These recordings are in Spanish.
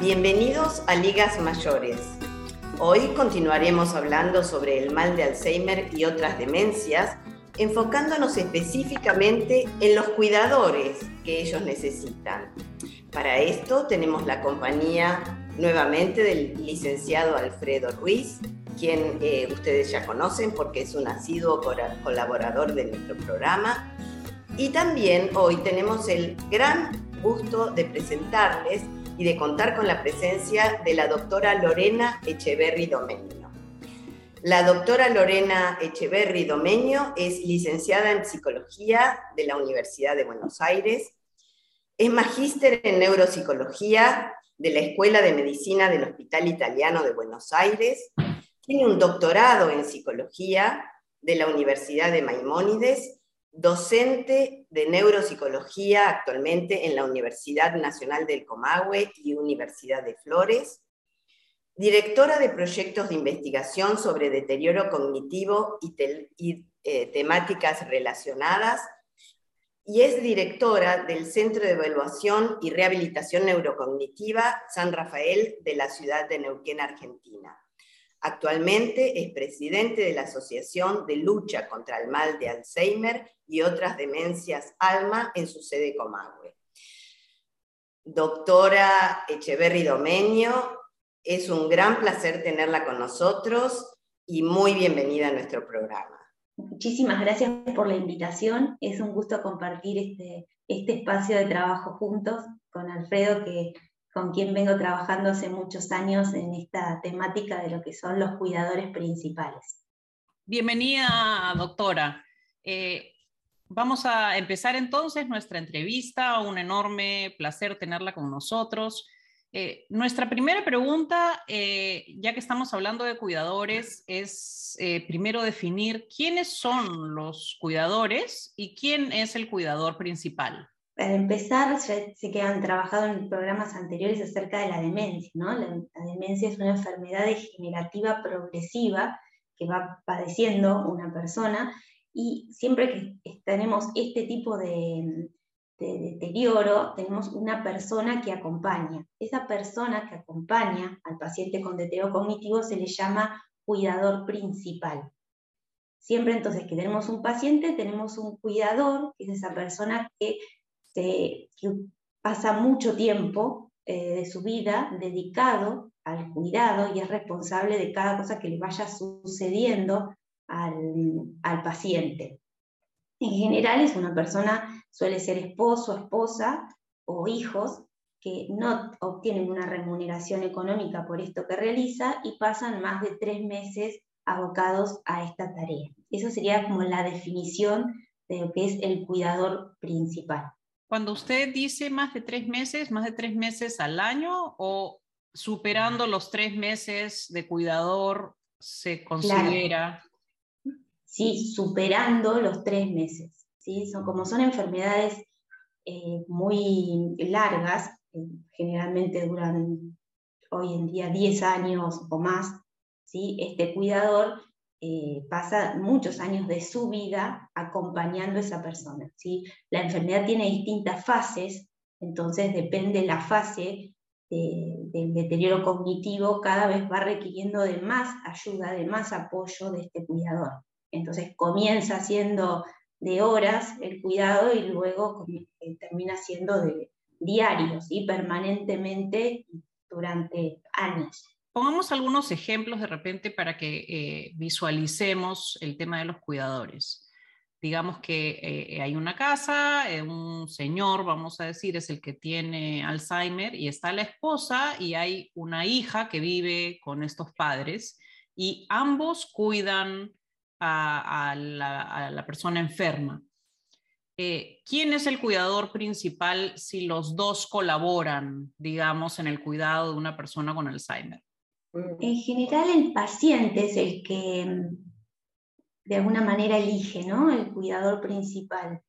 Bienvenidos a Ligas Mayores. Hoy continuaremos hablando sobre el mal de Alzheimer y otras demencias, enfocándonos específicamente en los cuidadores que ellos necesitan. Para esto tenemos la compañía nuevamente del licenciado Alfredo Ruiz, quien eh, ustedes ya conocen porque es un asiduo colaborador de nuestro programa. Y también hoy tenemos el gran gusto de presentarles y de contar con la presencia de la doctora Lorena Echeverry Domenio. La doctora Lorena Echeverry Domenio es licenciada en psicología de la Universidad de Buenos Aires, es magíster en neuropsicología de la Escuela de Medicina del Hospital Italiano de Buenos Aires, tiene un doctorado en psicología de la Universidad de Maimónides docente de neuropsicología actualmente en la Universidad Nacional del Comahue y Universidad de Flores, directora de proyectos de investigación sobre deterioro cognitivo y, eh, temáticas relacionadas, y es directora del Centro de Evaluación y Rehabilitación Neurocognitiva San Rafael de la ciudad de Neuquén, Argentina. Actualmente es presidente de la Asociación de Lucha contra el Mal de Alzheimer y otras demencias ALMA en su sede Comahue. Doctora Echeverry Domenio, es un gran placer tenerla con nosotros y muy bienvenida a nuestro programa. Muchísimas gracias por la invitación. Es un gusto compartir este, este espacio de trabajo juntos con Alfredo, que con quien vengo trabajando hace muchos años en esta temática de lo que son los cuidadores principales. Bienvenida, doctora. Eh, vamos a empezar entonces nuestra entrevista. Un enorme placer tenerla con nosotros. Eh, nuestra primera pregunta, eh, ya que estamos hablando de cuidadores, es primero definir quiénes son los cuidadores y quién es el cuidador principal. Para empezar, ya sé que han trabajado en programas anteriores acerca de la demencia, ¿no? La, demencia es una enfermedad degenerativa progresiva que va padeciendo una persona y siempre que tenemos este tipo de, deterioro, tenemos una persona que acompaña. Esa persona que acompaña al paciente con deterioro cognitivo se le llama cuidador principal. Siempre entonces que tenemos un paciente, tenemos un cuidador, que es esa persona que que pasa mucho tiempo eh, de su vida dedicado al cuidado y es responsable de cada cosa que le vaya sucediendo al, paciente. En general es una persona, suele ser esposo, esposa o hijos que no obtienen una remuneración económica por esto que realiza y pasan más de tres meses abocados a esta tarea. Eso sería como la definición de lo que es el cuidador principal. Cuando usted dice más de tres meses, más de tres meses al año o superando los tres meses de cuidador se considera. Sí, superando los tres meses. ¿sí? Son, como son enfermedades eh, muy largas, eh, generalmente duran hoy en día 10 años o más, ¿sí? este cuidador eh, pasa muchos años de su vida acompañando a esa persona. ¿sí? La enfermedad tiene distintas fases, entonces depende la fase del deterioro cognitivo, cada vez va requiriendo de más ayuda, de más apoyo de este cuidador. Entonces comienza siendo de horas el cuidado y luego eh, termina siendo de diarios y permanentemente durante años. Pongamos algunos ejemplos de repente para que eh, visualicemos el tema de los cuidadores. Digamos que eh, hay una casa, eh, un señor, vamos a decir, es el que tiene Alzheimer y está la esposa y hay una hija que vive con estos padres y ambos cuidan a, la, persona enferma. ¿Quién es el cuidador principal si los dos colaboran, digamos, en el cuidado de una persona con Alzheimer? En general el paciente es el que mm, de alguna manera elige, ¿no? El cuidador principal.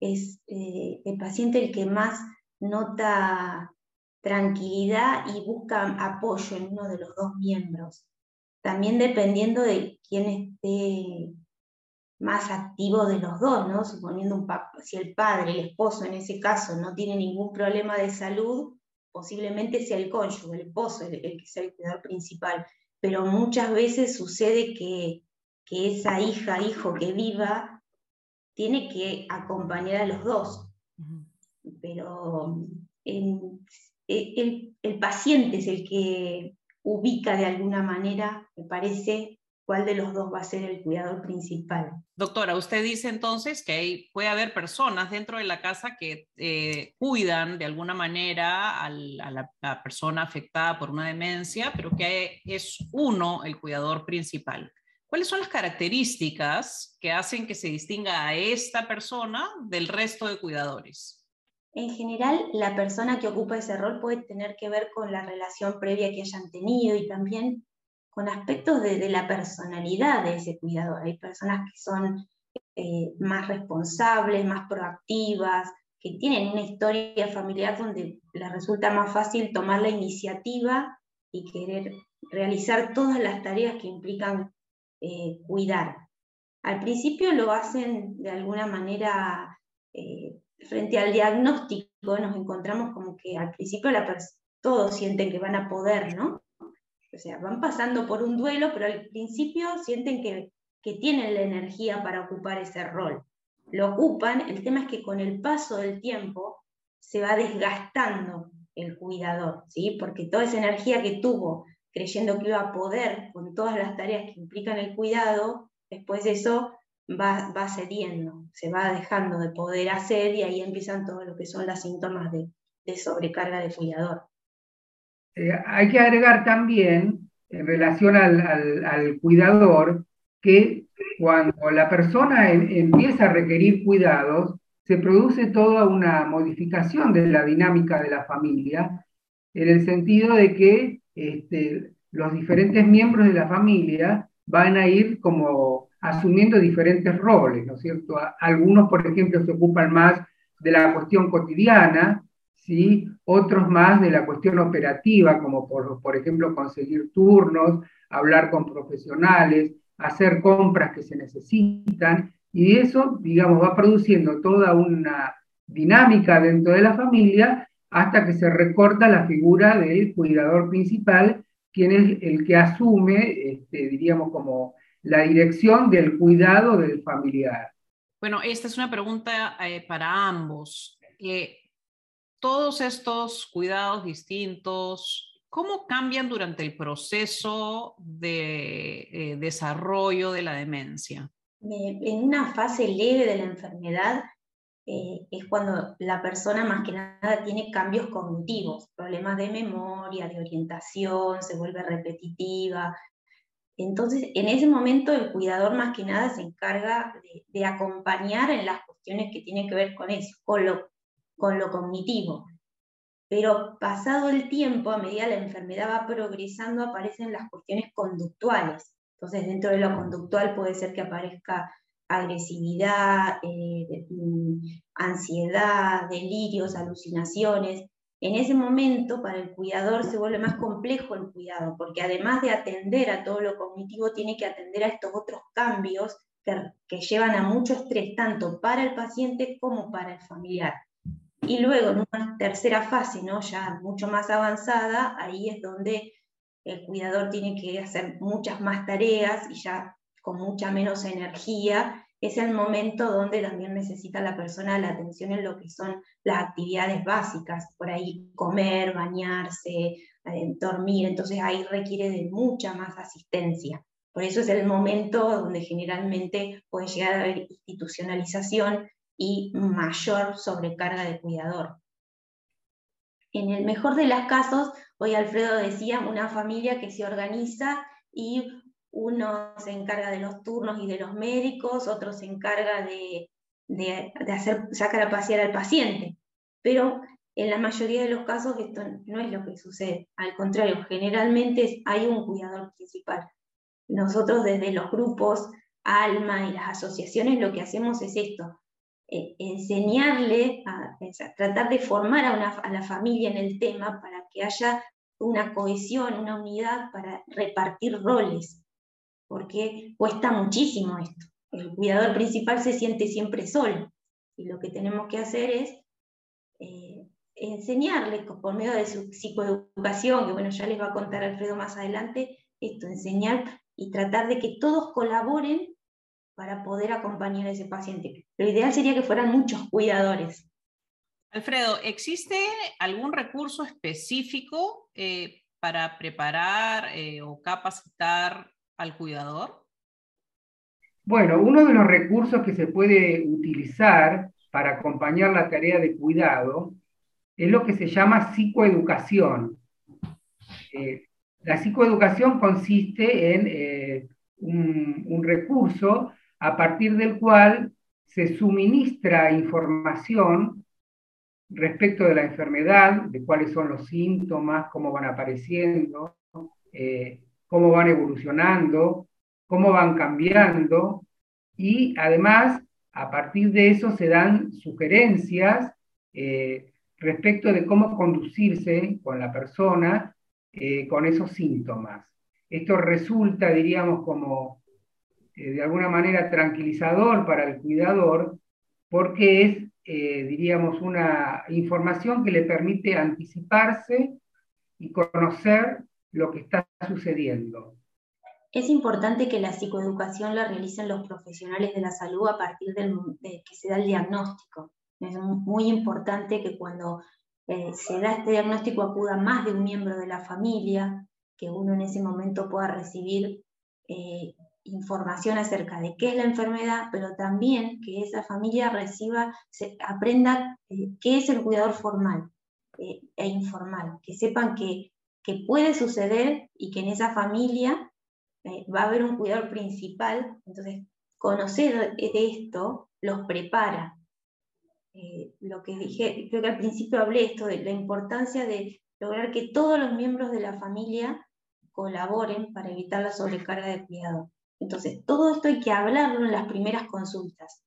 Es eh, el paciente el que más nota tranquilidad y busca apoyo en uno de los dos miembros. También dependiendo de quién esté más activo de los dos, ¿no? Suponiendo un si el padre, el esposo en ese caso, no tiene ningún problema de salud, posiblemente sea el cónyuge, el esposo, el, que sea el cuidador principal, pero muchas veces sucede que, esa hija, hijo que viva, tiene que acompañar a los dos. Pero el, paciente es el que ubica de alguna manera, me parece, cuál de los dos va a ser el cuidador principal. Doctora, usted dice entonces que puede haber personas dentro de la casa que eh, cuidan de alguna manera a la, persona afectada por una demencia, pero que es uno el cuidador principal. ¿Cuáles son las características que hacen que se distinga a esta persona del resto de cuidadores? En general, la persona que ocupa ese rol puede tener que ver con la relación previa que hayan tenido y también con aspectos de, la personalidad de ese cuidador. Hay personas que son eh, más responsables, más proactivas, que tienen una historia familiar donde les resulta más fácil tomar la iniciativa y querer realizar todas las tareas que implican eh, cuidar. Al principio lo hacen de alguna manera, eh, frente al diagnóstico, nos encontramos como que al principio todos sienten que van a poder, ¿no? O sea, van pasando por un duelo, pero al principio sienten que, tienen la energía para ocupar ese rol. Lo ocupan, el tema es que con el paso del tiempo se va desgastando el cuidador, ¿sí? Porque toda esa energía que tuvo creyendo que iba a poder con todas las tareas que implican el cuidado, después eso va, va cediendo, se va dejando de poder hacer y ahí empiezan todo lo que son los síntomas de, de sobrecarga de cuidador. Eh, hay que agregar también, en relación al, cuidador, que cuando la persona empieza a requerir cuidados, se produce toda una modificación de la dinámica de la familia, en el sentido de que este, los diferentes miembros de la familia van a ir como asumiendo diferentes roles, ¿no es cierto? Algunos, por ejemplo, se ocupan más de la cuestión cotidiana, otros más de la cuestión operativa, como por, por ejemplo conseguir turnos, hablar con profesionales, hacer compras que se necesitan, y eso, digamos, va produciendo toda una dinámica dentro de la familia hasta que se recorta la figura del cuidador principal, quien es el que asume, este, diríamos, como la dirección del cuidado del familiar. Bueno, esta es una pregunta eh, para ambos. Eh, todos estos cuidados distintos, ¿cómo cambian durante el proceso de eh, desarrollo de la demencia? En una fase leve de la enfermedad eh, es cuando la persona más que nada tiene cambios cognitivos, problemas de memoria, de orientación, se vuelve repetitiva. Entonces, en ese momento el cuidador más que nada se encarga de, de acompañar en las cuestiones que tienen que ver con eso, con lo con lo cognitivo. Pero pasado el tiempo, a medida que la enfermedad va progresando, aparecen las cuestiones conductuales. Entonces, dentro de lo conductual puede ser que aparezca agresividad, eh, mm, ansiedad, delirios, alucinaciones. En ese momento, para el cuidador se vuelve más complejo el cuidado, porque además de atender a todo lo cognitivo, tiene que atender a estos otros cambios que, que llevan a mucho estrés, tanto para el paciente como para el familiar. Y luego en una tercera fase, ¿no? ya mucho más avanzada, ahí es donde el cuidador tiene que hacer muchas más tareas y ya con mucha menos energía. Es el momento donde también necesita la persona la atención en lo que son las actividades básicas, por ahí comer, bañarse, eh, dormir, entonces ahí requiere de mucha más asistencia. Por eso es el momento donde generalmente puede llegar a haber institucionalización y mayor sobrecarga de cuidador. En el mejor de los casos, hoy Alfredo decía, una familia que se organiza y uno se encarga de los turnos y de los médicos, otro se encarga de, hacer, sacar a pasear al paciente. Pero en la mayoría de los casos esto no es lo que sucede. Al contrario, generalmente hay un cuidador principal. Nosotros desde los grupos ALMA y las asociaciones lo que hacemos es esto, eh, enseñarle, a, tratar de formar a, la familia en el tema para que haya una cohesión, una unidad para repartir roles, porque cuesta muchísimo esto. El cuidador principal se siente siempre solo y lo que tenemos que hacer es eh, enseñarles por medio de su psicoeducación, que bueno, ya les va a contar Alfredo más adelante, esto, enseñar y tratar de que todos colaboren para poder acompañar a ese paciente. Lo ideal sería que fueran muchos cuidadores. Alfredo, ¿existe algún recurso específico eh, para preparar eh, o capacitar al cuidador? Bueno, uno de los recursos que se puede utilizar para acompañar la tarea de cuidado es lo que se llama psicoeducación. Eh, la psicoeducación consiste en eh, un, recurso a partir del cual se suministra información respecto de la enfermedad, de cuáles son los síntomas, cómo van apareciendo, eh, cómo van evolucionando, cómo van cambiando y además a partir de eso se dan sugerencias eh, respecto de cómo conducirse con la persona eh, con esos síntomas. Esto resulta, diríamos, como eh, de alguna manera tranquilizador para el cuidador porque es, diríamos, una información que le permite anticiparse y conocer lo que está sucediendo. Es importante que la psicoeducación la realicen los profesionales de la salud a partir de que se da el diagnóstico. Es muy importante que cuando eh, se da este diagnóstico acuda más de un miembro de la familia, que uno en ese momento pueda recibir eh, información acerca de qué es la enfermedad, pero también que esa familia reciba, aprenda eh, qué es el cuidador formal e informal, que sepan que, que puede suceder y que en esa familia eh, va a haber un cuidador principal, entonces conocer esto los prepara. Eh, lo que dije, creo que al principio hablé esto de la importancia de lograr que todos los miembros de la familia colaboren para evitar la sobrecarga de cuidado. Entonces, todo esto hay que hablarlo en las primeras consultas,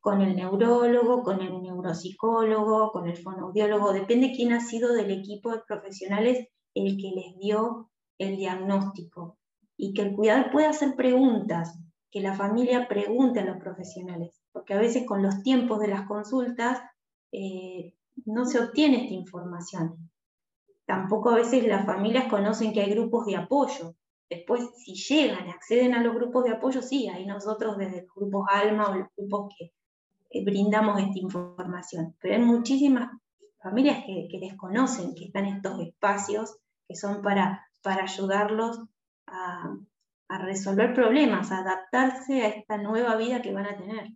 con el neurólogo, con el neuropsicólogo, con el fonoaudiólogo, depende quién ha sido del equipo de profesionales el que les dio el diagnóstico y que el cuidador pueda hacer preguntas, que la familia pregunte a los profesionales, porque a veces con los tiempos de las consultas eh, no se obtiene esta información. Tampoco a veces las familias conocen que hay grupos de apoyo. Después, si llegan, acceden a los grupos de apoyo, sí, ahí nosotros desde los grupos ALMA o los grupos que eh, brindamos esta información. Pero hay muchísimas familias que, desconocen que están estos espacios que son para, para ayudarlos a, resolver problemas, a adaptarse a esta nueva vida que van a tener.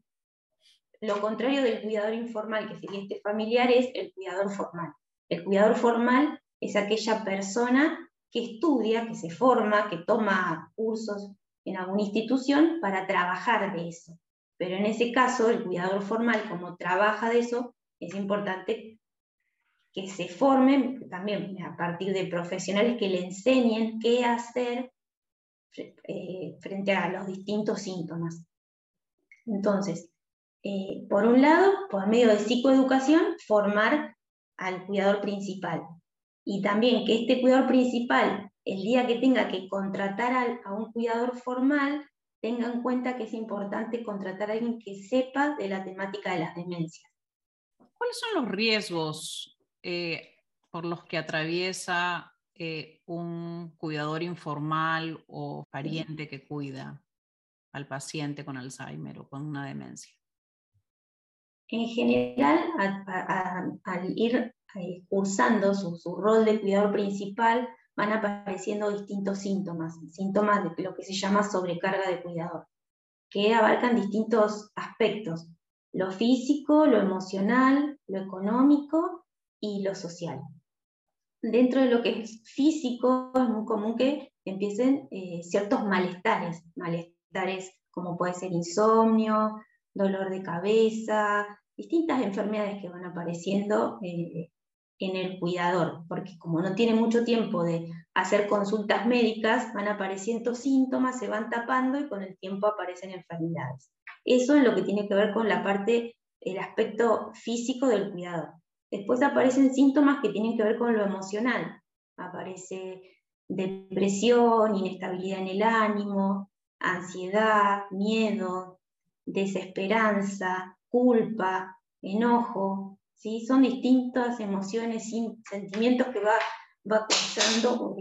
Lo contrario del cuidador informal, que sería este familiar, es el cuidador formal. El cuidador formal es aquella persona que estudia, que se forma, que toma cursos en alguna institución para trabajar de eso. Pero en ese caso, el cuidador formal, como trabaja de eso, es importante que se formen también a partir de profesionales que le enseñen qué hacer eh, frente a los distintos síntomas. Entonces, eh, por un lado, por medio de psicoeducación, formar al cuidador principal. Y también que este cuidador principal, el día que tenga que contratar a, un cuidador formal, tenga en cuenta que es importante contratar a alguien que sepa de la temática de las demencias. ¿Cuáles son los riesgos eh, por los que atraviesa eh, un cuidador informal o pariente que cuida al paciente con Alzheimer o con una demencia? En general, al, ir eh, cursando su, rol de cuidador principal, van apareciendo distintos síntomas, síntomas de lo que se llama sobrecarga de cuidador, que abarcan distintos aspectos, lo físico, lo emocional, lo económico y lo social. Dentro de lo que es físico, es muy común que empiecen eh, ciertos malestares, malestares como puede ser insomnio, dolor de cabeza, distintas enfermedades que van apareciendo eh, en el cuidador, porque como no tiene mucho tiempo de hacer consultas médicas, van apareciendo síntomas, se van tapando y con el tiempo aparecen enfermedades. Eso es lo que tiene que ver con la parte, el aspecto físico del cuidador. Después aparecen síntomas que tienen que ver con lo emocional. Aparece depresión, inestabilidad en el ánimo, ansiedad, miedo, desesperanza, culpa, enojo, ¿sí? Son distintas emociones, sentimientos que va, va cursando,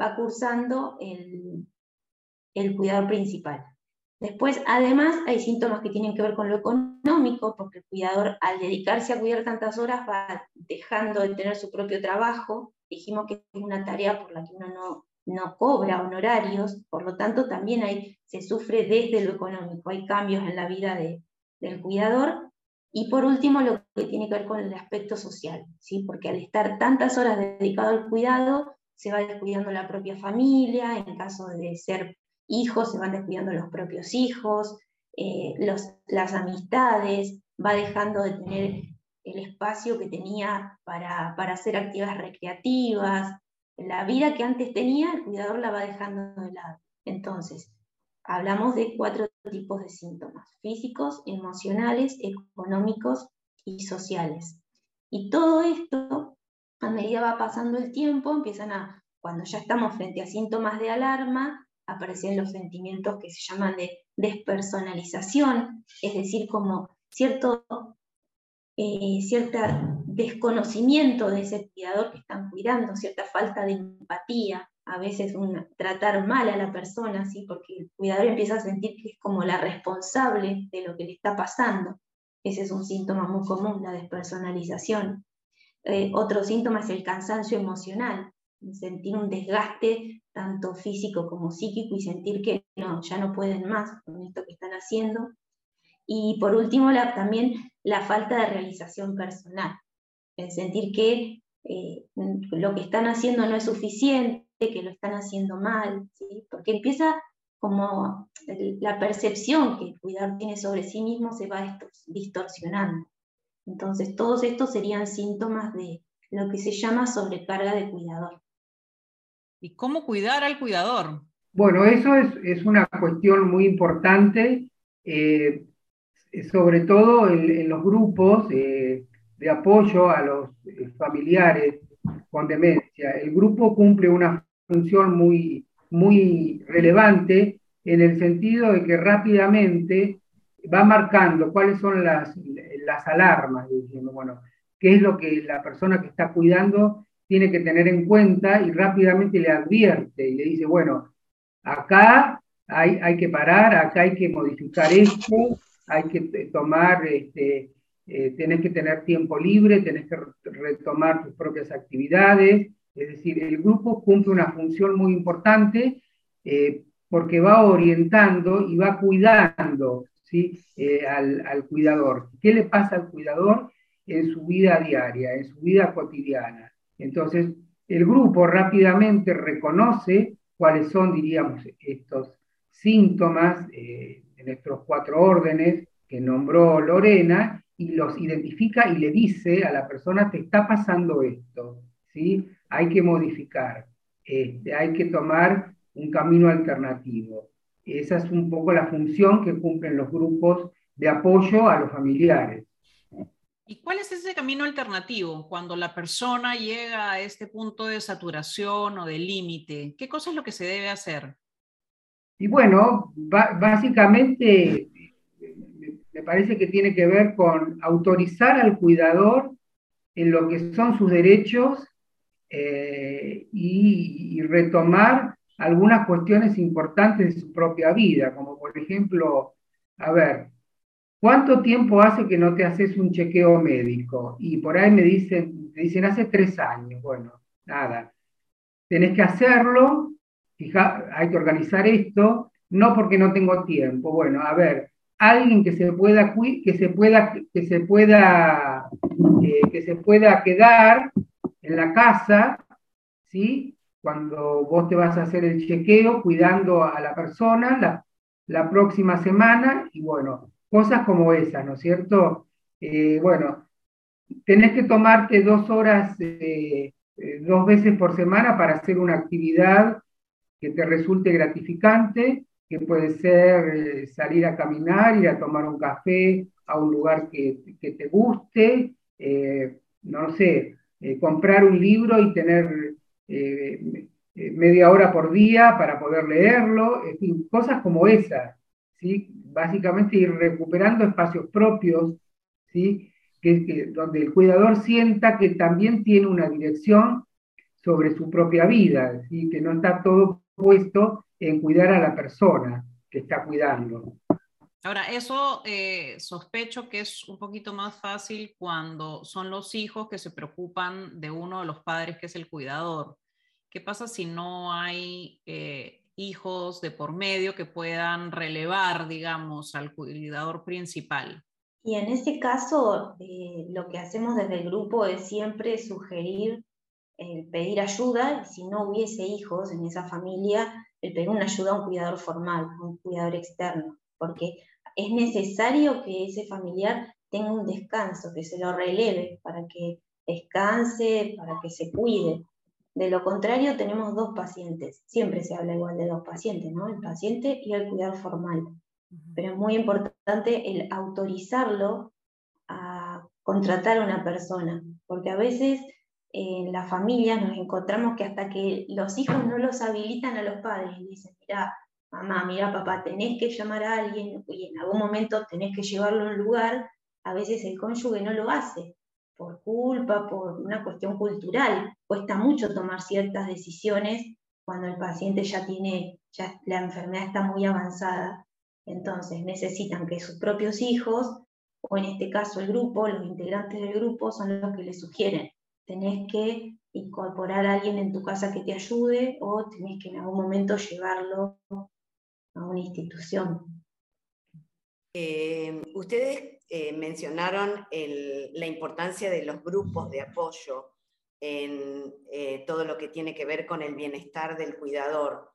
va cursando el, el cuidador principal. Después, además, hay síntomas que tienen que ver con lo económico, porque el cuidador al dedicarse a cuidar tantas horas va dejando de tener su propio trabajo. Dijimos que es una tarea por la que uno no, no cobra honorarios, por lo tanto también hay, se sufre desde lo económico, hay cambios en la vida del cuidador. Y por último, lo que tiene que ver con el aspecto social, ¿sí? porque al estar tantas horas dedicado al cuidado, se va descuidando la propia familia, en caso de ser hijos, se van descuidando los propios hijos, eh, las amistades, va dejando de tener el espacio que tenía para, para, hacer actividades recreativas. La vida que antes tenía, el cuidador la va dejando de lado. Entonces, hablamos de cuatro tipos de síntomas, físicos, emocionales, económicos y sociales. Y todo esto, a medida va pasando el tiempo, empiezan a, cuando ya estamos frente a síntomas de alarma, aparecen los sentimientos que se llaman de despersonalización, es decir, como cierto, eh, desconocimiento de ese cuidador que están cuidando, cierta falta de empatía, a veces tratar mal a la persona, ¿sí? porque el cuidador empieza a sentir que es como la responsable de lo que le está pasando. Ese es un síntoma muy común, la despersonalización. Eh, otro síntoma es el cansancio emocional, sentir un desgaste tanto físico como psíquico y sentir que no, ya no pueden más con esto que están haciendo. Y por último, también la falta de realización personal, el sentir que eh, lo que están haciendo no es suficiente, que lo están haciendo mal, ¿sí? porque empieza como la percepción que el cuidador tiene sobre sí mismo se va distorsionando. Entonces, todos estos serían síntomas de lo que se llama sobrecarga de cuidador. ¿Y cómo cuidar al cuidador? Bueno, eso es, una cuestión muy importante, eh, sobre todo en, los grupos eh, de apoyo a los eh, familiares con demencia. El grupo cumple una función muy, muy relevante en el sentido de que rápidamente va marcando cuáles son las, las alarmas, diciendo, bueno, qué es lo que la persona que está cuidando tiene que tener en cuenta y rápidamente le advierte y le dice, bueno, acá hay, hay que parar, acá hay que modificar esto, hay que tomar, este, eh, tenés que tener tiempo libre, tenés que retomar tus propias actividades. Es decir, el grupo cumple una función muy importante eh, porque va orientando y va cuidando. Eh, al, cuidador. ¿Qué le pasa al cuidador en su vida diaria, en su vida cotidiana? Entonces, el grupo rápidamente reconoce cuáles son, diríamos, estos síntomas eh, de nuestros cuatro órdenes que nombró Lorena y los identifica y le dice a la persona, te está pasando esto, ¿sí? Hay que modificar, este, hay que tomar un camino alternativo. Esa es un poco la función que cumplen los grupos de apoyo a los familiares. ¿Y cuál es ese camino alternativo cuando la persona llega a este punto de saturación o de límite? ¿Qué cosa es lo que se debe hacer? Y bueno, básicamente me parece que tiene que ver con autorizar al cuidador en lo que son sus derechos eh, y, retomar algunas cuestiones importantes de su propia vida, como por ejemplo, a ver, ¿Cuánto tiempo hace que no te haces un chequeo médico? Y por ahí me dicen, dicen hace tres años. Bueno, nada. Tenés que hacerlo, fija, hay que organizar esto, no porque no tengo tiempo. Bueno, a ver, alguien que se pueda, que se pueda, que se pueda, eh, que se pueda quedar en la casa, ¿sí? Cuando vos te vas a hacer el chequeo, cuidando a la persona la, la próxima semana, y bueno, cosas como esas, ¿no es cierto? Eh, bueno, tenés que tomarte dos horas, eh, eh, dos veces por semana para hacer una actividad que te resulte gratificante, que puede ser salir a caminar, ir a tomar un café a un lugar que, te guste, no sé, comprar un libro y tener media hora por día para poder leerlo, cosas como esas, ¿sí? básicamente ir recuperando espacios propios, ¿sí? que, donde el cuidador sienta que también tiene una dirección sobre su propia vida, y que no está todo puesto en cuidar a la persona que está cuidando. Ahora, eso eh, sospecho que es un poquito más fácil cuando son los hijos que se preocupan de uno de los padres que es el cuidador. ¿Qué pasa si no hay eh, hijos de por medio que puedan relevar, digamos, al cuidador principal? Y en ese caso, eh, lo que hacemos desde el grupo es siempre sugerir el pedir ayuda, y si no hubiese hijos en esa familia, el pedir una ayuda a un cuidador formal, un cuidador externo, porque es necesario que ese familiar tenga un descanso, que se lo releve para que descanse, para que se cuide. De lo contrario, tenemos dos pacientes. Siempre se habla igual de dos pacientes, ¿no? El paciente y el cuidador formal. Pero es muy importante el autorizarlo a contratar a una persona, porque a veces en la familia nos encontramos que hasta que los hijos no los habilitan a los padres y dicen, mira, mamá, mira, papá, tenés que llamar a alguien y en algún momento tenés que llevarlo a un lugar, a veces el cónyuge no lo hace por culpa, por una cuestión cultural. Cuesta mucho tomar ciertas decisiones cuando el paciente ya tiene, ya la enfermedad está muy avanzada. Entonces necesitan que sus propios hijos, o en este caso el grupo, los integrantes del grupo, son los que le sugieren. Tenés que incorporar a alguien en tu casa que te ayude o tenés que en algún momento llevarlo a una institución. Eh, ustedes eh, mencionaron la importancia de los grupos de apoyo en eh, todo lo que tiene que ver con el bienestar del cuidador.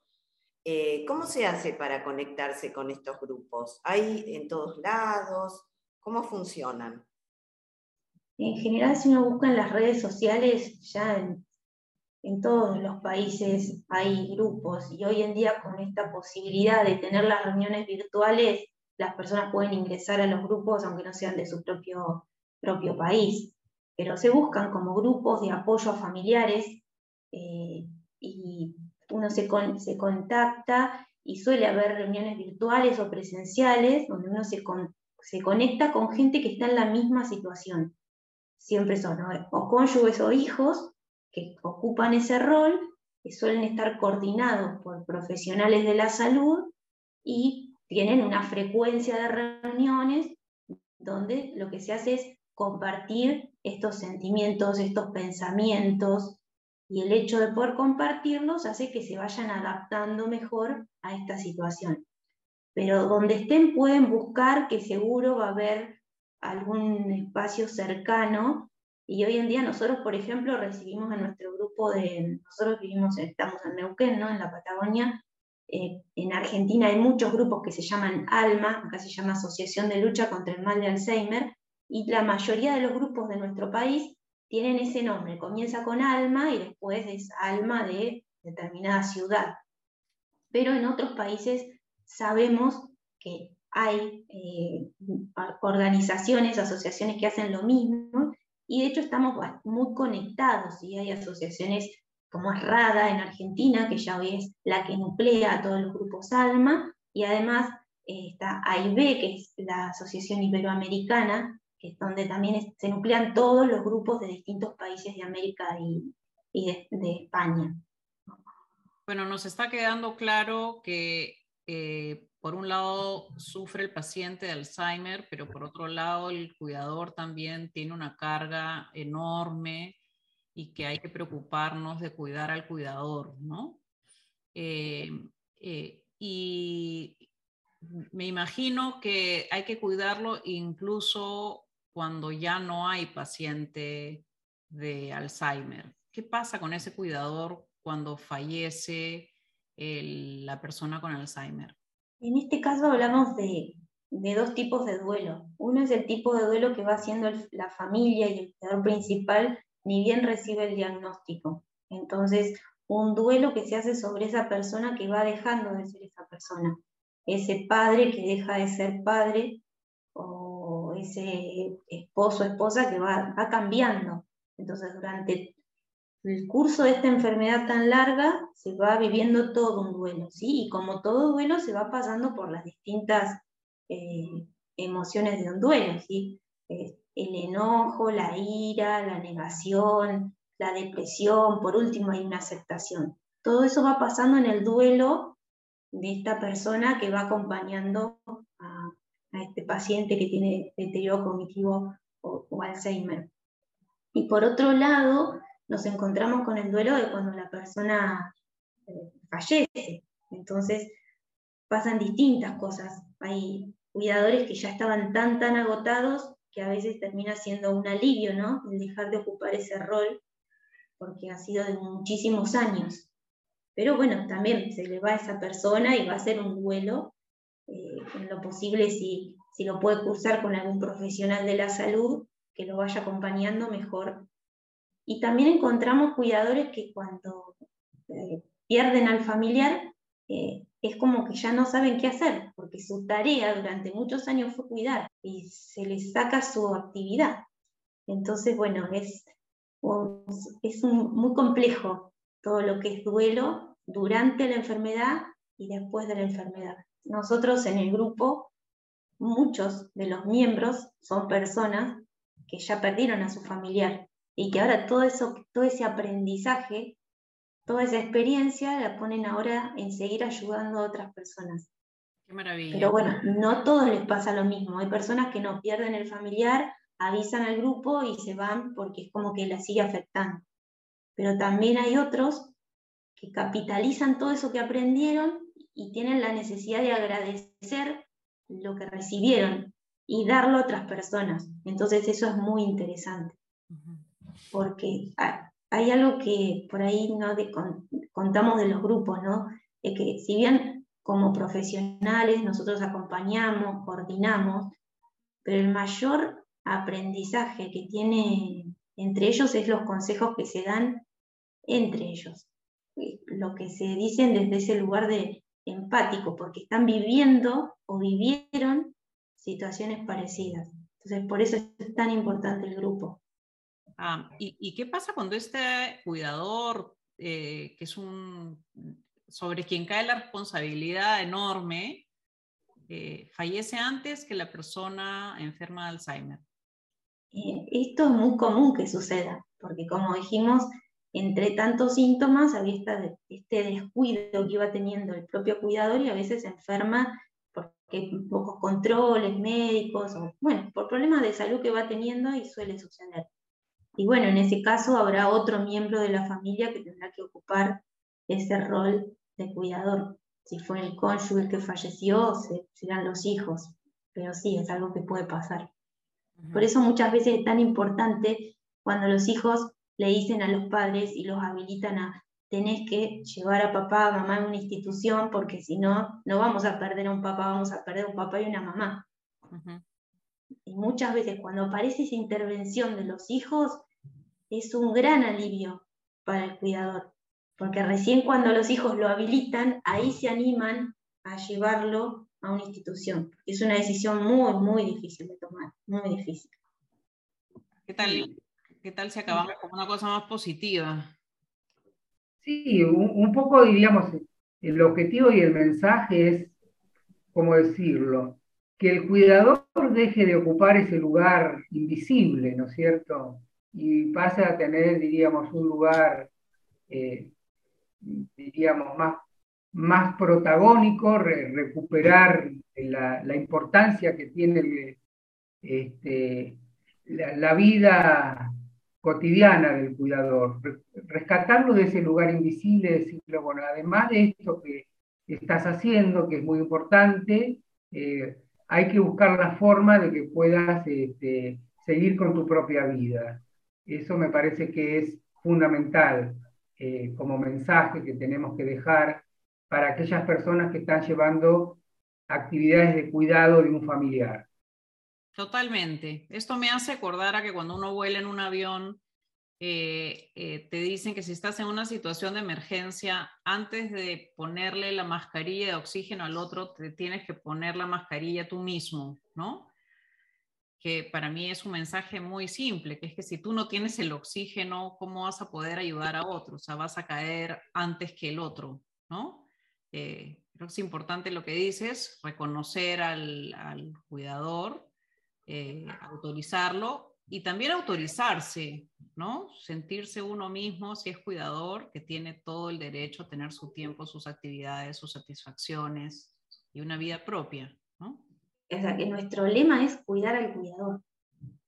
¿Cómo se hace para conectarse con estos grupos? ¿Hay en todos lados? ¿Cómo funcionan? En general, si uno busca en las redes sociales, ya en en todos los países hay grupos y hoy en día con esta posibilidad de tener las reuniones virtuales, las personas pueden ingresar a los grupos aunque no sean de su propio, propio país, pero se buscan como grupos de apoyo a familiares eh, y uno se, se contacta y suele haber reuniones virtuales o presenciales donde uno se, se conecta con gente que está en la misma situación. Siempre son o cónyuges o hijos que ocupan ese rol, que suelen estar coordinados por profesionales de la salud y tienen una frecuencia de reuniones donde lo que se hace es compartir estos sentimientos, estos pensamientos, y el hecho de poder compartirlos hace que se vayan adaptando mejor a esta situación. Pero donde estén pueden buscar que seguro va a haber algún espacio cercano y hoy en día nosotros, por ejemplo, recibimos a nuestro grupo de, nosotros vivimos, estamos en Neuquén, ¿no? en la Patagonia, eh, en Argentina hay muchos grupos que se llaman ALMA, acá se llama Asociación de Lucha contra el Mal de Alzheimer, y la mayoría de los grupos de nuestro país tienen ese nombre, comienza con ALMA y después es ALMA de determinada ciudad. Pero en otros países sabemos que hay eh, organizaciones, asociaciones que hacen lo mismo y de hecho estamos muy conectados y hay asociaciones como es RADA en Argentina, que ya hoy es la que nuclea a todos los grupos ALMA, y además eh, está AIB, que es la Asociación Iberoamericana, que es donde también se nuclean todos los grupos de distintos países de América y, de, España. Bueno, nos está quedando claro que eh, por un lado sufre el paciente de Alzheimer, pero por otro lado el cuidador también tiene una carga enorme y que hay que preocuparnos de cuidar al cuidador, ¿no? Eh, eh, y me imagino que hay que cuidarlo incluso cuando ya no hay paciente de Alzheimer. ¿Qué pasa con ese cuidador cuando fallece la persona con Alzheimer? En este caso hablamos de, dos tipos de duelo. Uno es el tipo de duelo que va haciendo la familia y el cuidador principal ni bien recibe el diagnóstico. Entonces, un duelo que se hace sobre esa persona que va dejando de ser esa persona. Ese padre que deja de ser padre o ese esposo o esposa que va, va cambiando. Entonces, durante el curso de esta enfermedad tan larga se va viviendo todo un duelo, ¿sí? Y como todo duelo se va pasando por las distintas eh, emociones de un duelo, ¿sí? Eh, el enojo, la ira, la negación, la depresión, por último hay una aceptación. Todo eso va pasando en el duelo de esta persona que va acompañando a, este paciente que tiene deterioro cognitivo o, Alzheimer. Y por otro lado, nos encontramos con el duelo de cuando la persona eh, fallece. Entonces, pasan distintas cosas. Hay cuidadores que ya estaban tan, tan agotados que a veces termina siendo un alivio, ¿no? El dejar de ocupar ese rol, porque ha sido de muchísimos años. Pero bueno, también se le va a esa persona y va a ser un duelo, eh, en lo posible si, si lo puede cursar con algún profesional de la salud, que lo vaya acompañando mejor. Y también encontramos cuidadores que cuando eh, pierden al familiar, eh, es como que ya no saben qué hacer, porque su tarea durante muchos años fue cuidar y se les saca su actividad. Entonces, bueno, es, es muy complejo todo lo que es duelo durante la enfermedad y después de la enfermedad. Nosotros en el grupo, muchos de los miembros son personas que ya perdieron a su familiar y que ahora todo, eso, todo ese aprendizaje toda esa experiencia la ponen ahora en seguir ayudando a otras personas. Qué maravilla. Pero bueno, no a todos les pasa lo mismo. Hay personas que no pierden el familiar, avisan al grupo y se van porque es como que la sigue afectando. Pero también hay otros que capitalizan todo eso que aprendieron y tienen la necesidad de agradecer lo que recibieron y darlo a otras personas. Entonces eso es muy interesante. Porque hay algo que por ahí no contamos de los grupos, ¿no? Es que si bien como profesionales nosotros acompañamos, coordinamos, pero el mayor aprendizaje que tiene entre ellos es los consejos que se dan entre ellos, lo que se dicen desde ese lugar de empático, porque están viviendo o vivieron situaciones parecidas. Entonces, por eso es tan importante el grupo. Ah, ¿y, qué pasa cuando este cuidador, eh, que es un, sobre quien cae la responsabilidad enorme, eh, fallece antes que la persona enferma de Alzheimer? Eh, esto es muy común que suceda, porque como dijimos, entre tantos síntomas había este descuido que iba teniendo el propio cuidador y a veces se enferma porque pocos controles médicos, o bueno, por problemas de salud que va teniendo y suele suceder. Y bueno, en ese caso habrá otro miembro de la familia que tendrá que ocupar ese rol de cuidador. Si fue el cónyuge que falleció, serán los hijos. Pero sí, es algo que puede pasar. Por eso muchas veces es tan importante cuando los hijos le dicen a los padres y los habilitan a tenés que llevar a papá, a mamá a una institución, porque si no, no vamos a perder a un papá, vamos a perder a un papá y una mamá. Y muchas veces cuando aparece esa intervención de los hijos, es un gran alivio para el cuidador, porque recién cuando los hijos lo habilitan, ahí se animan a llevarlo a una institución. Es una decisión muy, muy difícil de tomar, muy difícil. ¿Qué tal, qué tal si acabamos con una cosa más positiva? Sí, un, poco diríamos, el objetivo y el mensaje es, ¿cómo decirlo? Que el cuidador deje de ocupar ese lugar invisible, ¿no es cierto? Y pasa a tener, diríamos, un lugar, eh, diríamos, más, más protagónico, recuperar la, importancia que tiene este, la, vida cotidiana del cuidador, rescatarlo de ese lugar invisible, decirle, bueno, además de esto que estás haciendo, que es muy importante, eh, hay que buscar la forma de que puedas este, seguir con tu propia vida. Eso me parece que es fundamental eh, como mensaje que tenemos que dejar para aquellas personas que están llevando actividades de cuidado de un familiar. Totalmente. Esto me hace acordar a que cuando uno vuela en un avión, eh, eh, te dicen que si estás en una situación de emergencia, antes de ponerle la mascarilla de oxígeno al otro, te tienes que poner la mascarilla tú mismo, ¿no? Que para mí es un mensaje muy simple, que es que si tú no tienes el oxígeno, ¿cómo vas a poder ayudar a otros? O sea, vas a caer antes que el otro, ¿no? Eh, creo que es importante lo que dices, reconocer al, cuidador eh, autorizarlo y también autorizarse, ¿no? Sentirse uno mismo, si es cuidador, que tiene todo el derecho a tener su tiempo, sus actividades, sus satisfacciones y una vida propia. O sea, que nuestro lema es cuidar al cuidador.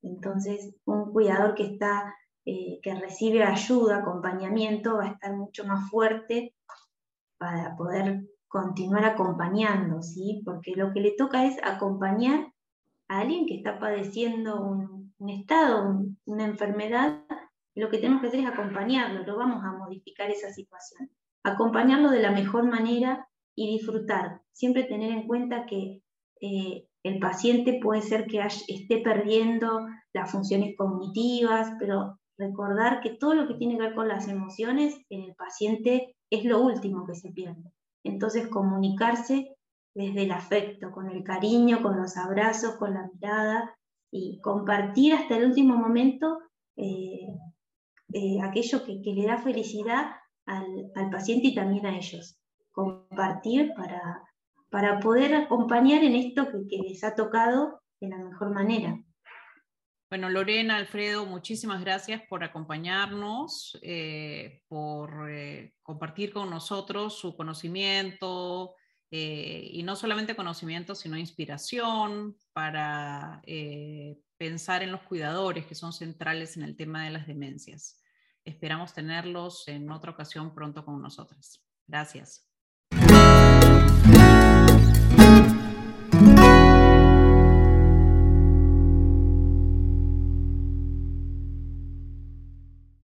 Entonces, un cuidador que está, eh, que recibe ayuda, acompañamiento, va a estar mucho más fuerte para poder continuar acompañando, ¿sí? Porque lo que le toca es acompañar a alguien que está padeciendo un, estado, una enfermedad, lo que tenemos que hacer es acompañarlo, no vamos a modificar esa situación. Acompañarlo de la mejor manera y disfrutar. Siempre tener en cuenta que eh, el paciente puede ser que esté perdiendo las funciones cognitivas, pero recordar que todo lo que tiene que ver con las emociones en el paciente es lo último que se pierde. Entonces, comunicarse desde el afecto, con el cariño, con los abrazos, con la mirada y compartir hasta el último momento eh, eh, aquello que, le da felicidad al, paciente y también a ellos. Compartir para, para poder acompañar en esto que, les ha tocado de la mejor manera. Bueno, Lorena, Alfredo, muchísimas gracias por acompañarnos, eh, por compartir con nosotros su conocimiento, eh, y no solamente conocimiento, sino inspiración para eh, pensar en los cuidadores que son centrales en el tema de las demencias. Esperamos tenerlos en otra ocasión pronto con nosotras. Gracias.